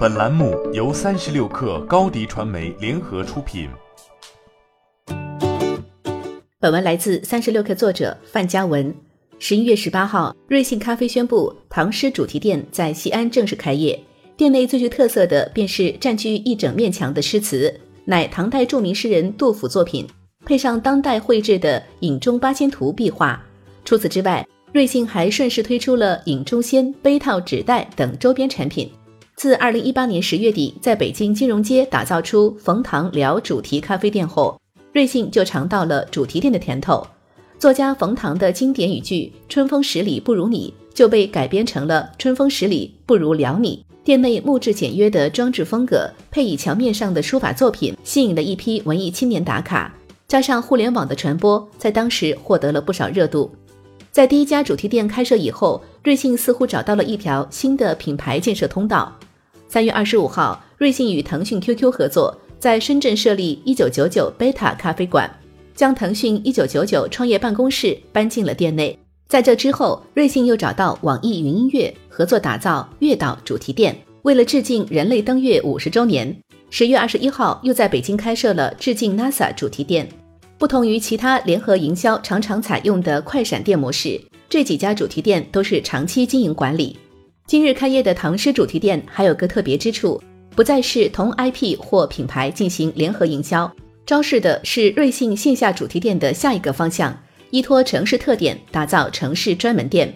本栏目由三十六氪高低传媒联合出品。本文来自三十六氪作者范嘉文。十一月十八号，瑞幸咖啡宣布唐诗主题店在西安正式开业。店内最具特色的便是占据一整面墙的诗词，乃唐代著名诗人杜甫作品，配上当代绘制的《饮中八仙图》壁画。除此之外，瑞幸还顺势推出了饮中仙杯套、纸袋等周边产品。自二零一八年十月底在北京金融街打造出冯唐聊主题咖啡店后，瑞幸就尝到了主题店的甜头。作家冯唐的经典语句“春风十里不如你”就被改编成了“春风十里不如聊你”。店内木质简约的装置风格，配以墙面上的书法作品，吸引了一批文艺青年打卡。加上互联网的传播，在当时获得了不少热度。在第一家主题店开设以后，瑞幸似乎找到了一条新的品牌建设通道。三月二十五号，瑞幸与腾讯 QQ 合作，在深圳设立一九九九贝塔咖啡馆。将腾讯一九九九创业办公室搬进了店内。在这之后，瑞幸又找到网易云音乐合作打造月岛主题店。为了致敬人类登月五十周年，十月二十一号又在北京开设了致敬 NASA 主题店。不同于其他联合营销常常采用的快闪店模式，这几家主题店都是长期经营管理。今日开业的唐诗主题店还有个特别之处，不再是同 IP 或品牌进行联合营销。昭示的是瑞幸线下主题店的下一个方向，依托城市特点打造城市专门店。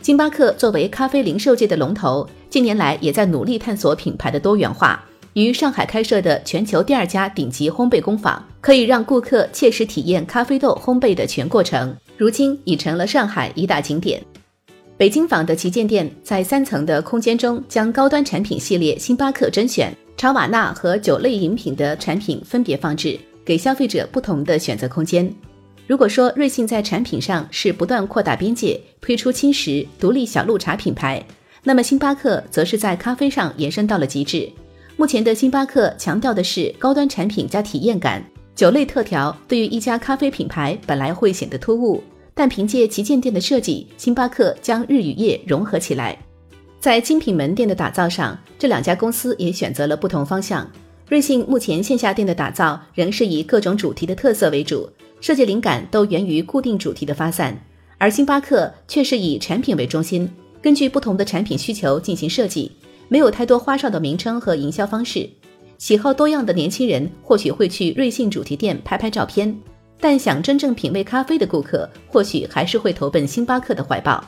星巴克作为咖啡零售界的龙头，近年来也在努力探索品牌的多元化。于上海开设的全球第二家顶级烘焙工坊，可以让顾客切实体验咖啡豆烘焙的全过程，如今已成了上海一大景点。北京坊的旗舰店在三层的空间中，将高端产品系列星巴克甄选。查瓦纳和酒类饮品的产品分别放置，给消费者不同的选择空间。如果说瑞幸在产品上是不断扩大边界，推出轻食、独立小鹿茶品牌，那么星巴克则是在咖啡上延伸到了极致。目前的星巴克强调的是高端产品加体验感，酒类特调对于一家咖啡品牌本来会显得突兀，但凭借旗舰店的设计，星巴克将日与夜融合起来。在精品门店的打造上，这两家公司也选择了不同方向。瑞幸目前线下店的打造仍是以各种主题的特色为主，设计灵感都源于固定主题的发散；而星巴克却是以产品为中心，根据不同的产品需求进行设计，没有太多花哨的名称和营销方式。喜好多样的年轻人或许会去瑞幸主题店拍拍照片，但想真正品味咖啡的顾客，或许还是会投奔星巴克的怀抱。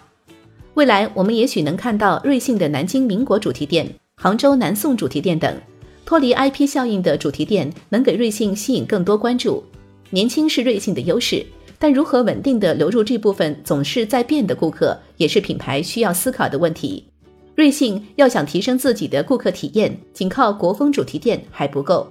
未来，我们也许能看到瑞幸的南京民国主题店、杭州南宋主题店等，脱离 IP 效应的主题店，能给瑞幸吸引更多关注。年轻是瑞幸的优势，但如何稳定的留住这部分总是在变的顾客，也是品牌需要思考的问题。瑞幸要想提升自己的顾客体验，仅靠国风主题店还不够。